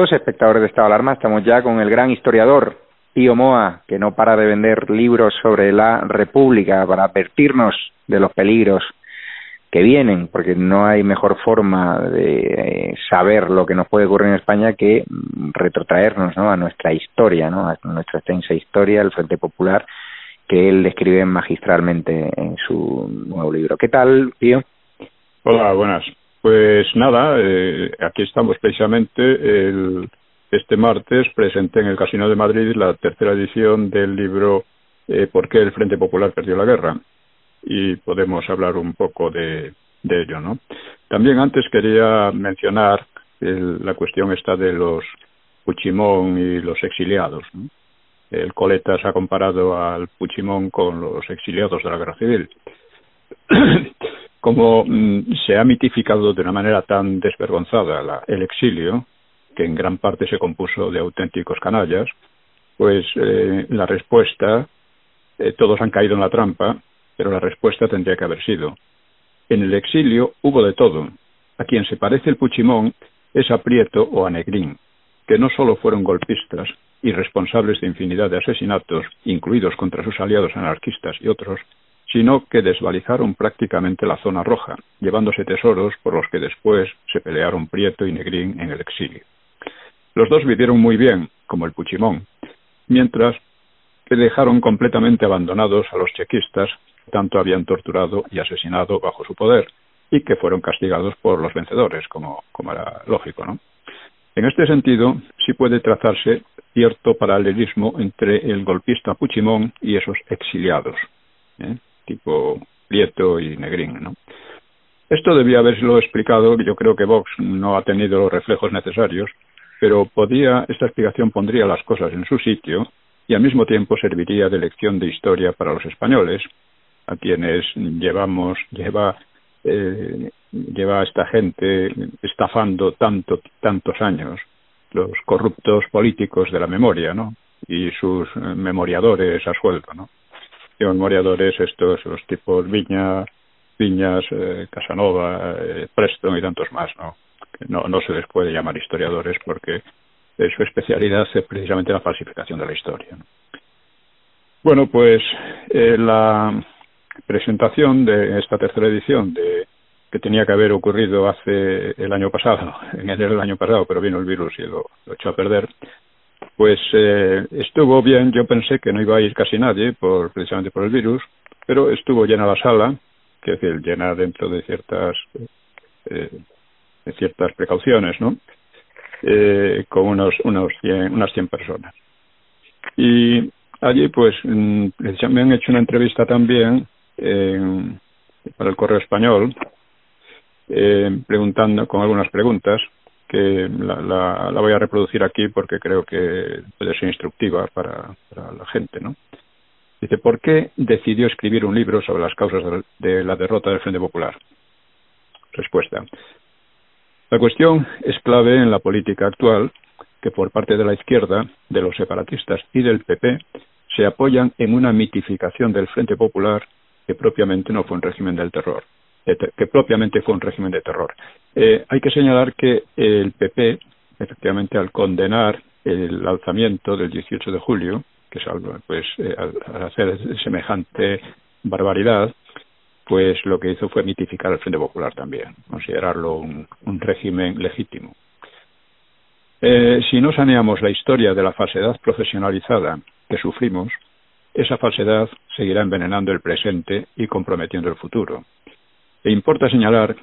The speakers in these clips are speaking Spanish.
Todos, espectadores de Estado de Alarma. Estamos ya con el gran historiador Pío Moa, que no para de vender libros sobre la República para advertirnos de los peligros que vienen, porque no hay mejor forma de eh, saber lo que nos puede ocurrir en España que retrotraernos ¿no? a nuestra historia, ¿no? a nuestra extensa historia, el Frente Popular, que él describe magistralmente en su nuevo libro. ¿Qué tal, Pío? Hola, buenas. Pues nada, eh, aquí estamos precisamente el, este martes presenté en el Casino de Madrid la tercera edición del libro eh, ¿Por qué el Frente Popular perdió la guerra? Y podemos hablar un poco de, ello, ¿no? También antes quería mencionar la cuestión esta de los Puchimón y los exiliados. El Coletas ha comparado al Puchimón con los exiliados de la Guerra Civil. como mm, se ha mitificado de una manera tan desvergonzada el exilio, que en gran parte se compuso de auténticos canallas, pues eh, la respuesta, eh, todos han caído en la trampa, pero la respuesta tendría que haber sido. En el exilio hubo de todo. A quien se parece el Puchimón es a Prieto o a Negrín, que no solo fueron golpistas y responsables de infinidad de asesinatos, incluidos contra sus aliados anarquistas y otros, sino que desvalijaron prácticamente la zona roja, llevándose tesoros por los que después se pelearon Prieto y Negrín en el exilio. Los dos vivieron muy bien, como el Puchimón, mientras que dejaron completamente abandonados a los chequistas que tanto habían torturado y asesinado bajo su poder y que fueron castigados por los vencedores, como, era lógico, ¿no? En este sentido, sí puede trazarse cierto paralelismo entre el golpista Puchimón y esos exiliados. ¿eh? Tipo Prieto y Negrín, ¿no? Esto debía haberlo explicado, yo creo que Vox no ha tenido los reflejos necesarios, pero podía, esta explicación pondría las cosas en su sitio y al mismo tiempo serviría de lección de historia para los españoles, a quienes llevamos, lleva, eh, lleva esta gente estafando tanto, tantos años, los corruptos políticos de la memoria, ¿no? Y sus memoriadores a sueldo, ¿no? Memoriadores estos, los tipos Viña, Viñas, eh, Casanova, eh, Preston y tantos más, ¿no? No, no se les puede llamar historiadores porque su especialidad es precisamente la falsificación de la historia. Bueno, pues eh, la presentación de esta tercera edición de que tenía que haber ocurrido hace el año pasado, en enero del año pasado, pero vino el virus y lo echó a perder, pues eh, estuvo bien, yo pensé que no iba a ir casi nadie, por, precisamente por el virus, pero estuvo llena la sala, que es decir, llena dentro de ciertas, eh, de ciertas precauciones, ¿no? Eh, con unos, unos 100, unas 100 personas. Y allí, pues, mm, me han hecho una entrevista también para el Correo Español, eh, preguntando con algunas preguntas que la, voy a reproducir aquí porque creo que puede ser instructiva para, para la gente, ¿no? Dice, ¿por qué decidió escribir un libro sobre las causas de la derrota del Frente Popular? Respuesta. La cuestión es clave en la política actual, que por parte de la izquierda, de los separatistas y del PP, se apoyan en una mitificación del Frente Popular que propiamente no fue un régimen del terror que propiamente fue un régimen de terror. Eh, hay que señalar que el PP, efectivamente, al condenar el alzamiento del 18 de julio, que es pues, eh, al, hacer semejante barbaridad, pues lo que hizo fue mitificar al Frente Popular también, considerarlo un, régimen legítimo. Eh, si no saneamos la historia de la falsedad profesionalizada que sufrimos, esa falsedad seguirá envenenando el presente y comprometiendo el futuro. E importa señalar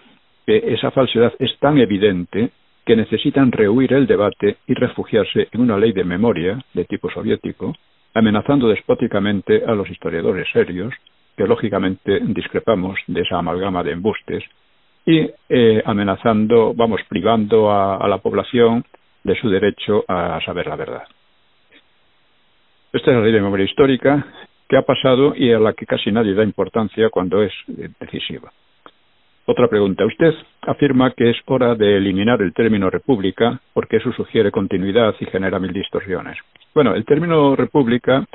que esa falsedad es tan evidente que necesitan rehuir el debate y refugiarse en una ley de memoria de tipo soviético, amenazando despóticamente a los historiadores serios, que lógicamente discrepamos de esa amalgama de embustes, y eh, amenazando, vamos, privando a, la población de su derecho a saber la verdad. Esta es la ley de memoria histórica que ha pasado y a la que casi nadie da importancia cuando es eh, decisiva. Otra pregunta. Usted afirma que es hora de eliminar el término república porque eso sugiere continuidad y genera mil distorsiones. Bueno, el término república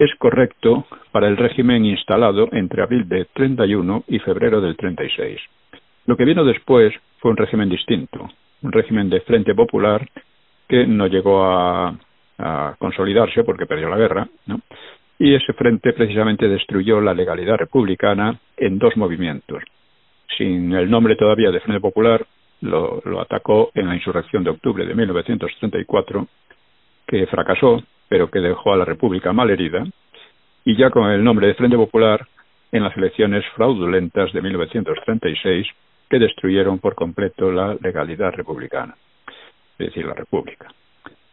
es correcto para el régimen instalado entre abril de 31 y febrero del 36. Lo que vino después fue un régimen distinto, un régimen de Frente Popular que no llegó a, consolidarse porque perdió la guerra, ¿no? y ese frente precisamente destruyó la legalidad republicana en dos movimientos. Sin el nombre todavía de Frente Popular, lo, atacó en la insurrección de octubre de 1934, que fracasó, pero que dejó a la República mal herida, y ya con el nombre de Frente Popular en las elecciones fraudulentas de 1936 que destruyeron por completo la legalidad republicana, es decir, la República.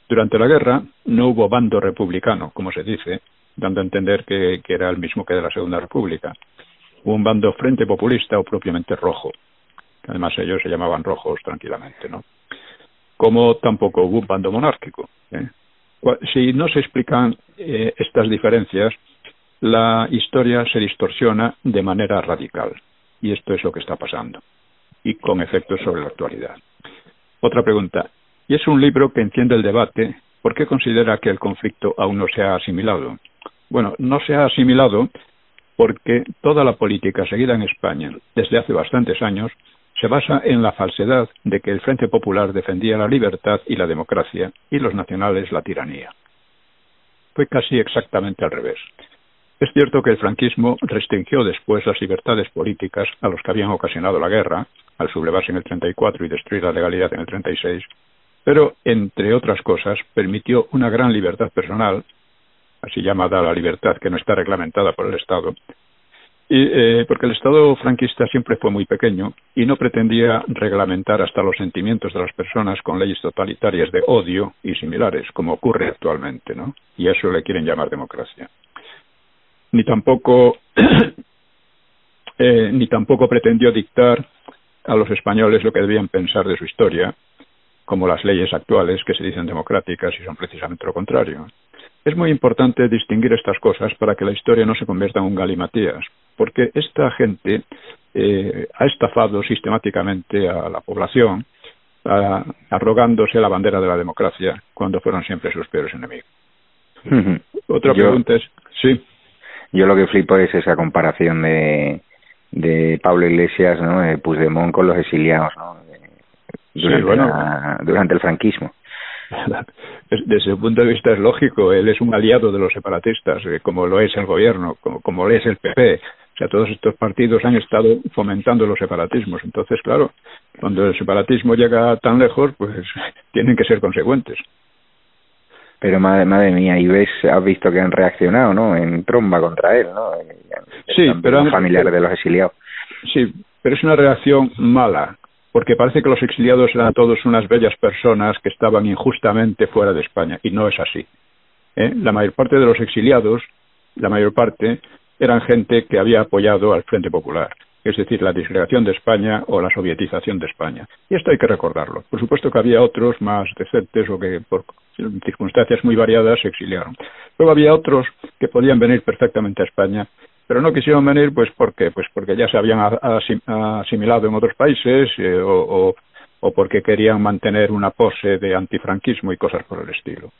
Durante la guerra no hubo bando republicano, como se dice, dando a entender que, era el mismo que de la Segunda República. Un bando frente populista o propiamente rojo, además ellos se llamaban rojos tranquilamente, ¿no? Como tampoco hubo un bando monárquico. ¿eh? Si no se explican eh, estas diferencias, la historia se distorsiona de manera radical. Y esto es lo que está pasando. Y con efectos sobre la actualidad. Otra pregunta. Y es un libro que enciende el debate. ¿Por qué considera que el conflicto aún no se ha asimilado? Bueno, no se ha asimilado porque toda la política seguida en España desde hace bastantes años se basa en la falsedad de que el Frente Popular defendía la libertad y la democracia y los nacionales la tiranía. Fue casi exactamente al revés. Es cierto que el franquismo restringió después las libertades políticas a los que habían ocasionado la guerra, al sublevarse en el 34 y destruir la legalidad en el 36, pero, entre otras cosas, permitió una gran libertad personal, así llamada la libertad que no está reglamentada por el Estado, y, eh, porque el Estado franquista siempre fue muy pequeño y no pretendía reglamentar hasta los sentimientos de las personas con leyes totalitarias de odio y similares, como ocurre actualmente, ¿no? Y eso le quieren llamar democracia ni tampoco eh, ni tampoco pretendió dictar a los españoles lo que debían pensar de su historia, como las leyes actuales que se dicen democráticas y son precisamente lo contrario. Es muy importante distinguir estas cosas para que la historia no se convierta en un galimatías, porque esta gente eh, ha estafado sistemáticamente a la población arrogándose la bandera de la democracia cuando fueron siempre sus peores enemigos. Otra pregunta es, sí. Yo lo que flipo es esa comparación de, de Pablo Iglesias, ¿no? De Puigdemont con los exiliados, ¿no? Durante, durante el franquismo. Desde su punto de vista es lógico, él es un aliado de los separatistas, eh, como lo es el gobierno, como, como lo es el PP. O sea, todos estos partidos han estado fomentando los separatismos. Entonces, claro, cuando el separatismo llega tan lejos, pues tienen que ser consecuentes. Pero madre, madre mía, y ves, has visto que han reaccionado, ¿no? En tromba contra él, ¿no? Sí, pero los familiares de los exiliados. Sí, pero es una reacción mala, porque parece que los exiliados eran todos unas bellas personas que estaban injustamente fuera de España, y no es así. ¿eh? La mayor parte de los exiliados, la mayor parte, eran gente que había apoyado al Frente Popular es decir, la disgregación de España o la sovietización de España. Y esto hay que recordarlo. Por supuesto que había otros más decentes o que por circunstancias muy variadas se exiliaron. Luego había otros que podían venir perfectamente a España, pero no quisieron venir pues porque pues porque ya se habían asimilado en otros países eh, o, porque querían mantener una pose de antifranquismo y cosas por el estilo.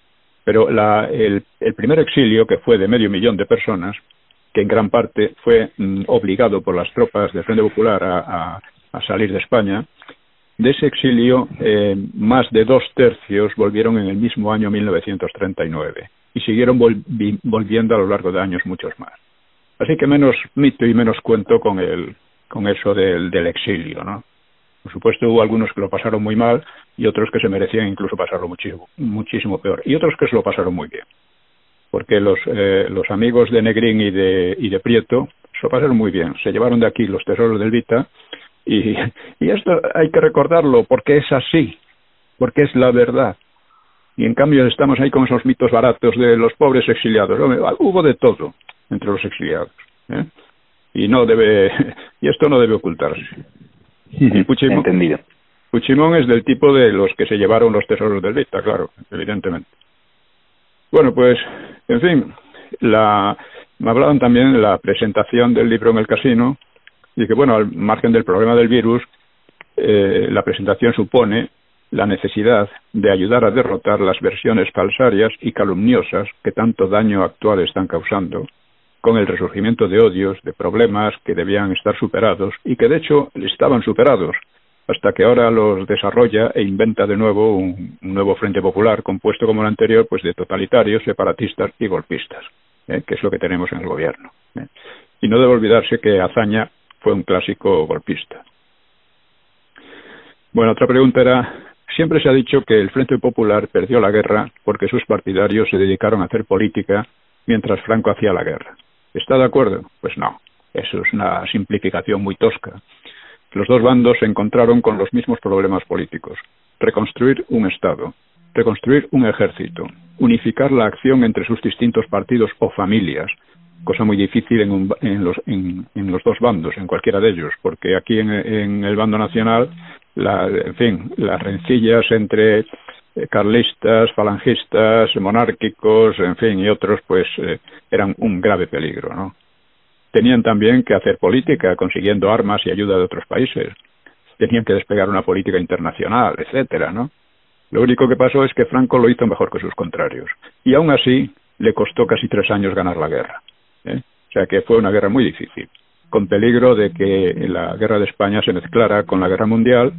Pero el primer exilio, que fue de medio millón de personas, que en gran parte fue mm, obligado por las tropas del Frente Popular a, salir de España, de ese exilio, eh, más de dos tercios volvieron en el mismo año 1939 y siguieron volviendo a lo largo de años muchos más. Así que menos mito y menos cuento con, el, con eso del, del exilio, ¿no? Por supuesto, hubo algunos que lo pasaron muy mal y otros que se merecían incluso pasarlo muchísimo, muchísimo peor. Y otros que se lo pasaron muy bien porque los, eh, los amigos de Negrín y de, y de Prieto se lo pasaron muy bien. Se llevaron de aquí los tesoros del Vita y, y esto hay que recordarlo porque es así, porque es la verdad. Y en cambio estamos ahí con esos mitos baratos de los pobres exiliados. Hubo de todo entre los exiliados. ¿eh? Y no debe, y esto no debe ocultarse. Y Puchimón, Entendido. Puchimón es del tipo de los que se llevaron los tesoros del Vita, claro, evidentemente. Bueno, pues, en fin, la, me hablaban también de la presentación del libro en el casino y que, bueno, al margen del problema del virus, eh, la presentación supone la necesidad de ayudar a derrotar las versiones falsarias y calumniosas que tanto daño actual están causando, con el resurgimiento de odios, de problemas que debían estar superados y que de hecho estaban superados, hasta que ahora los desarrolla e inventa de nuevo un, nuevo Frente Popular compuesto como el anterior pues de totalitarios, separatistas y golpistas, ¿eh? que es lo que tenemos en el gobierno. ¿eh? Y no debe olvidarse que Azaña fue un clásico golpista. Bueno, otra pregunta era, siempre se ha dicho que el Frente Popular perdió la guerra porque sus partidarios se dedicaron a hacer política mientras Franco hacía la guerra. ¿Está de acuerdo? Pues no, eso es una simplificación muy tosca. Los dos bandos se encontraron con los mismos problemas políticos. Reconstruir un Estado, reconstruir un ejército, unificar la acción entre sus distintos partidos o familias, cosa muy difícil en, los, dos bandos, en cualquiera de ellos, porque aquí en, el bando nacional, en fin, las rencillas entre carlistas, falangistas, monárquicos, en fin, y otros, pues eh, eran un grave peligro, ¿no? Tenían también que hacer política, consiguiendo armas y ayuda de otros países. Tenían que despegar una política internacional, etcétera, ¿no? Lo único que pasó es que Franco lo hizo mejor que sus contrarios. Y aún así le costó casi tres años ganar la guerra. ¿eh? O sea que fue una guerra muy difícil, con peligro de que la guerra de España se mezclara con la guerra mundial,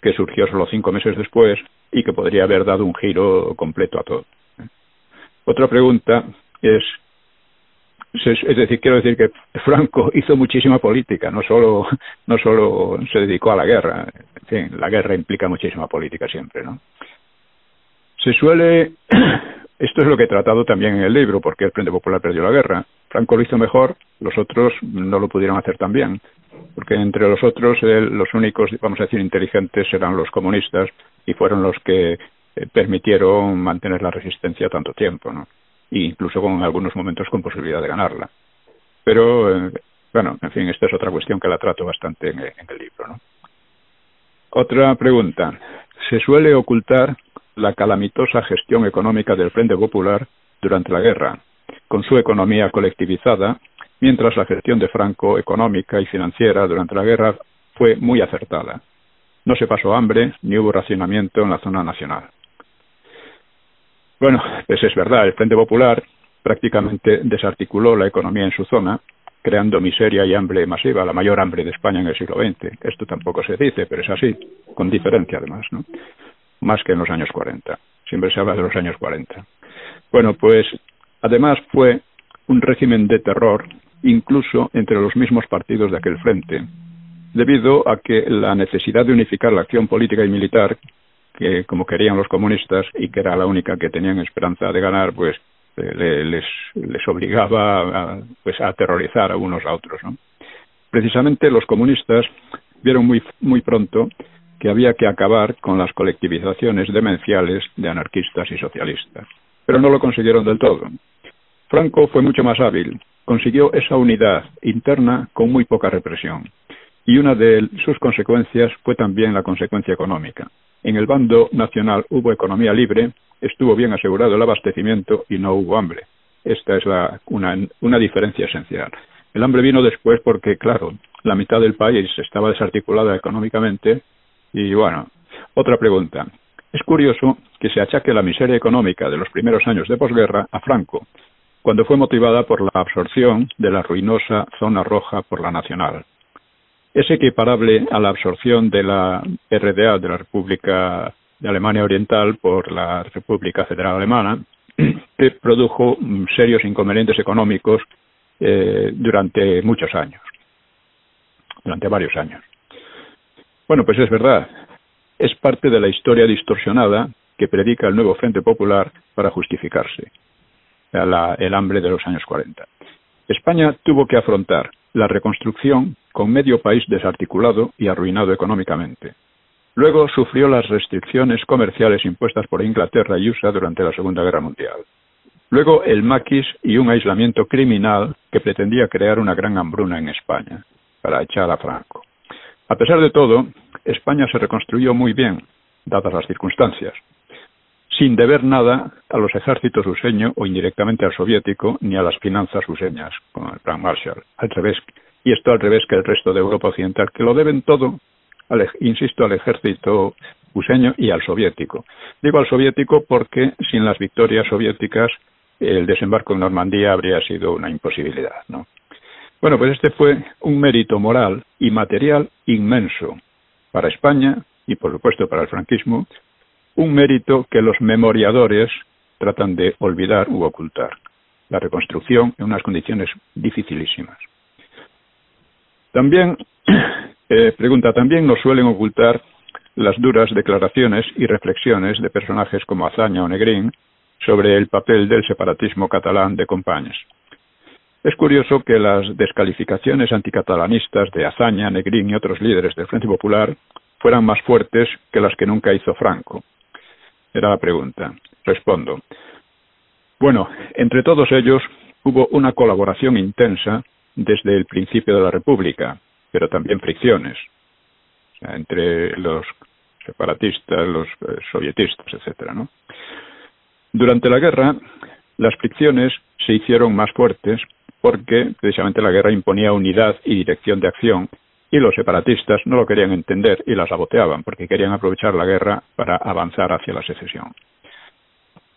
que surgió solo cinco meses después y que podría haber dado un giro completo a todo. Otra pregunta es es decir, quiero decir que Franco hizo muchísima política, no solo, no solo se dedicó a la guerra. En fin, la guerra implica muchísima política siempre, ¿no? Se suele, esto es lo que he tratado también en el libro, porque el Frente Popular perdió la guerra. Franco lo hizo mejor, los otros no lo pudieron hacer tan bien, porque entre los otros los únicos, vamos a decir, inteligentes eran los comunistas y fueron los que eh, permitieron mantener la resistencia tanto tiempo, ¿no? e incluso con algunos momentos con posibilidad de ganarla. Pero, eh, bueno, en fin, esta es otra cuestión que la trato bastante en, el libro. ¿no? Otra pregunta. ¿Se suele ocultar la calamitosa gestión económica del Frente Popular durante la guerra, con su economía colectivizada, mientras la gestión de Franco económica y financiera durante la guerra fue muy acertada? No se pasó hambre ni hubo racionamiento en la zona nacional. Bueno, pues es verdad, el Frente Popular prácticamente desarticuló la economía en su zona, creando miseria y hambre masiva, la mayor hambre de España en el siglo XX. Esto tampoco se dice, pero es así, con diferencia además, ¿no? Más que en los años 40. Siempre se habla de los años 40. Bueno, pues además fue un régimen de terror incluso entre los mismos partidos de aquel frente, debido a que la necesidad de unificar la acción política y militar que como querían los comunistas y que era la única que tenían esperanza de ganar, pues eh, les, les obligaba a, pues, a aterrorizar a unos a otros. ¿no? Precisamente los comunistas vieron muy, muy pronto que había que acabar con las colectivizaciones demenciales de anarquistas y socialistas, pero no lo consiguieron del todo. Franco fue mucho más hábil, consiguió esa unidad interna con muy poca represión, y una de sus consecuencias fue también la consecuencia económica. En el bando nacional hubo economía libre, estuvo bien asegurado el abastecimiento y no hubo hambre. Esta es una, diferencia esencial. El hambre vino después porque, claro, la mitad del país estaba desarticulada económicamente y, bueno, otra pregunta. Es curioso que se achaque la miseria económica de los primeros años de posguerra a Franco, cuando fue motivada por la absorción de la ruinosa zona roja por la nacional es equiparable a la absorción de la RDA, de la República de Alemania Oriental, por la República Federal Alemana, que produjo serios inconvenientes económicos eh, durante muchos años, durante varios años. Bueno, pues es verdad, es parte de la historia distorsionada que predica el nuevo Frente Popular para justificarse el hambre de los años 40. España tuvo que afrontar la reconstrucción con medio país desarticulado y arruinado económicamente. Luego sufrió las restricciones comerciales impuestas por Inglaterra y USA durante la Segunda Guerra Mundial. Luego el maquis y un aislamiento criminal que pretendía crear una gran hambruna en España para echar a Franco. A pesar de todo, España se reconstruyó muy bien, dadas las circunstancias, sin deber nada a los ejércitos useño o indirectamente al soviético ni a las finanzas useñas, con el plan Marshall. Al revés, y esto al revés que el resto de Europa Occidental, que lo deben todo, insisto, al ejército useño y al soviético. Digo al soviético porque sin las victorias soviéticas el desembarco en Normandía habría sido una imposibilidad, ¿no? Bueno, pues este fue un mérito moral y material inmenso para España y, por supuesto, para el franquismo, un mérito que los memoriadores tratan de olvidar u ocultar, la reconstrucción en unas condiciones dificilísimas. También, eh, pregunta, también nos suelen ocultar las duras declaraciones y reflexiones de personajes como Azaña o Negrín sobre el papel del separatismo catalán de Compañes. Es curioso que las descalificaciones anticatalanistas de Azaña, Negrín y otros líderes del Frente Popular fueran más fuertes que las que nunca hizo Franco. Era la pregunta. Respondo. Bueno, entre todos ellos hubo una colaboración intensa desde el principio de la República, pero también fricciones entre los separatistas, los eh, sovietistas, etcétera. Durante la guerra, las fricciones se hicieron más fuertes porque precisamente la guerra imponía unidad y dirección de acción y los separatistas no lo querían entender y la saboteaban porque querían aprovechar la guerra para avanzar hacia la secesión.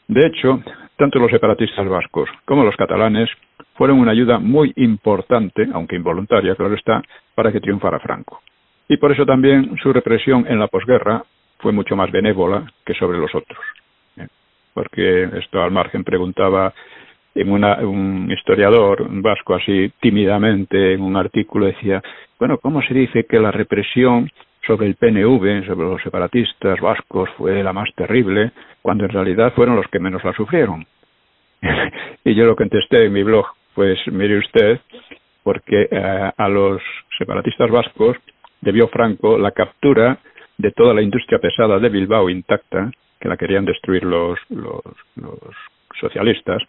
De hecho, tanto los separatistas vascos como los catalanes fueron una ayuda muy importante, aunque involuntaria, claro está, para que triunfara Franco. Y por eso también su represión en la posguerra fue mucho más benévola que sobre los otros. ¿eh? Porque esto al margen preguntaba en un historiador vasco así tímidamente en un artículo decía, bueno, ¿cómo se dice que la represión sobre el PNV, sobre los separatistas vascos, fue la más terrible, cuando en realidad fueron los que menos la sufrieron? y yo lo contesté en mi blog, pues mire usted, porque eh, a los separatistas vascos debió Franco la captura de toda la industria pesada de Bilbao intacta, que la querían destruir los, los, los socialistas,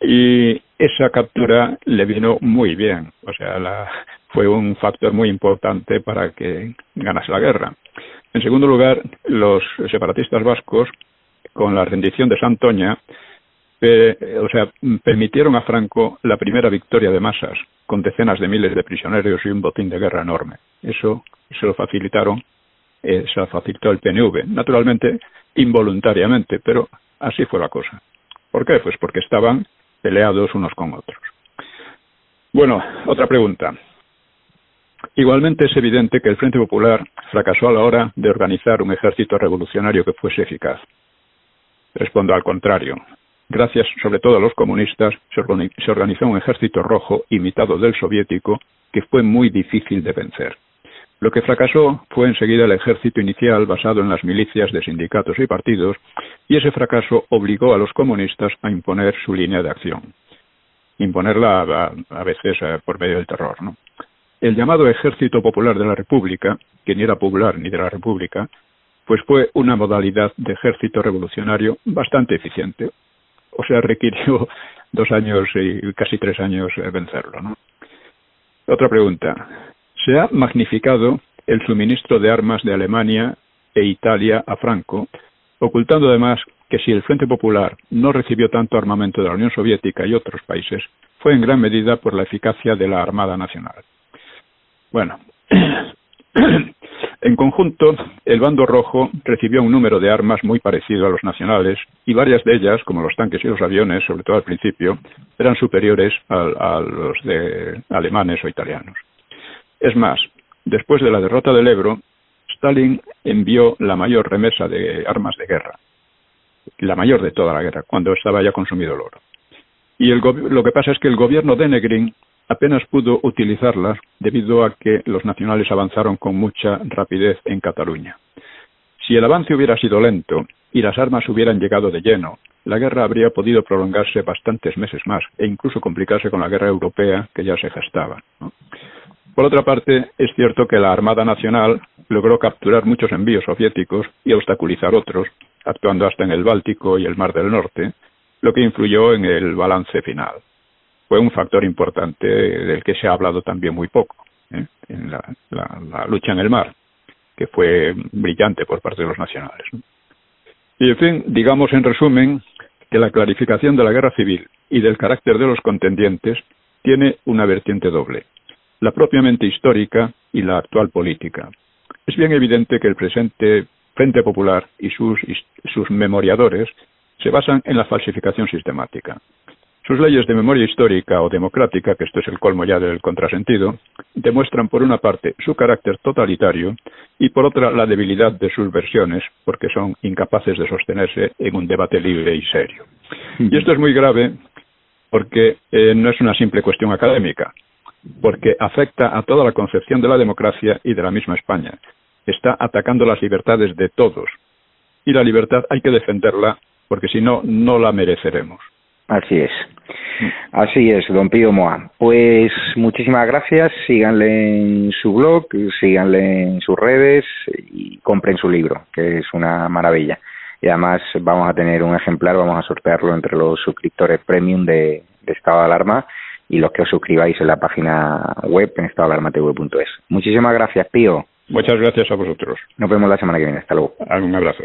y esa captura le vino muy bien, o sea, la, fue un factor muy importante para que ganase la guerra. En segundo lugar, los separatistas vascos, con la rendición de Santoña, o sea, permitieron a Franco la primera victoria de masas, con decenas de miles de prisioneros y un botín de guerra enorme. Eso se lo facilitaron, eh, se lo facilitó el PNV, naturalmente involuntariamente, pero así fue la cosa. ¿Por qué? Pues porque estaban peleados unos con otros. Bueno, otra pregunta. Igualmente es evidente que el Frente Popular fracasó a la hora de organizar un ejército revolucionario que fuese eficaz. Respondo al contrario. Gracias sobre todo a los comunistas se organizó un ejército rojo imitado del soviético que fue muy difícil de vencer. Lo que fracasó fue enseguida el ejército inicial basado en las milicias de sindicatos y partidos, y ese fracaso obligó a los comunistas a imponer su línea de acción. Imponerla a, veces eh, por medio del terror. ¿no? El llamado Ejército Popular de la República, que ni era popular ni de la República, pues fue una modalidad de ejército revolucionario bastante eficiente. O sea, requirió dos años y casi tres años eh, vencerlo. ¿no? Otra pregunta. Se ha magnificado el suministro de armas de Alemania e Italia a Franco, ocultando además que si el Frente Popular no recibió tanto armamento de la Unión Soviética y otros países, fue en gran medida por la eficacia de la Armada Nacional. Bueno, en conjunto, el bando rojo recibió un número de armas muy parecido a los nacionales y varias de ellas, como los tanques y los aviones, sobre todo al principio, eran superiores a los de alemanes o italianos. Es más, después de la derrota del Ebro, Stalin envió la mayor remesa de armas de guerra, la mayor de toda la guerra, cuando estaba ya consumido el oro. Y lo que pasa es que el gobierno de Negrín apenas pudo utilizarlas debido a que los nacionales avanzaron con mucha rapidez en Cataluña. Si el avance hubiera sido lento y las armas hubieran llegado de lleno, la guerra habría podido prolongarse bastantes meses más e incluso complicarse con la guerra europea que ya se gestaba. Por otra parte, es cierto que la Armada Nacional logró capturar muchos envíos soviéticos y obstaculizar otros, actuando hasta en el Báltico y el Mar del Norte, lo que influyó en el balance final. Fue un factor importante del que se ha hablado también muy poco, ¿eh? en la, lucha en el mar, que fue brillante por parte de los nacionales. Y en fin, digamos en resumen que la clarificación de la guerra civil y del carácter de los contendientes tiene una vertiente doble la propiamente histórica y la actual política. Es bien evidente que el presente Frente Popular y sus, sus memoriadores se basan en la falsificación sistemática. Sus leyes de memoria histórica o democrática, que esto es el colmo ya del contrasentido, demuestran por una parte su carácter totalitario y por otra la debilidad de sus versiones, porque son incapaces de sostenerse en un debate libre y serio. Y esto es muy grave porque eh, no es una simple cuestión académica, porque afecta a toda la concepción de la democracia y de la misma España. Está atacando las libertades de todos. Y la libertad hay que defenderla porque si no, no la mereceremos. Así es. Así es, don Pío Moa. Pues muchísimas gracias. Síganle en su blog, síganle en sus redes y compren su libro, que es una maravilla. Y además vamos a tener un ejemplar, vamos a sortearlo entre los suscriptores premium de, Estado de Alarma y los que os suscribáis en la página web en estadoalarmatv.es. Muchísimas gracias, Pío. Muchas gracias a vosotros. Nos vemos la semana que viene. Hasta luego. Un abrazo.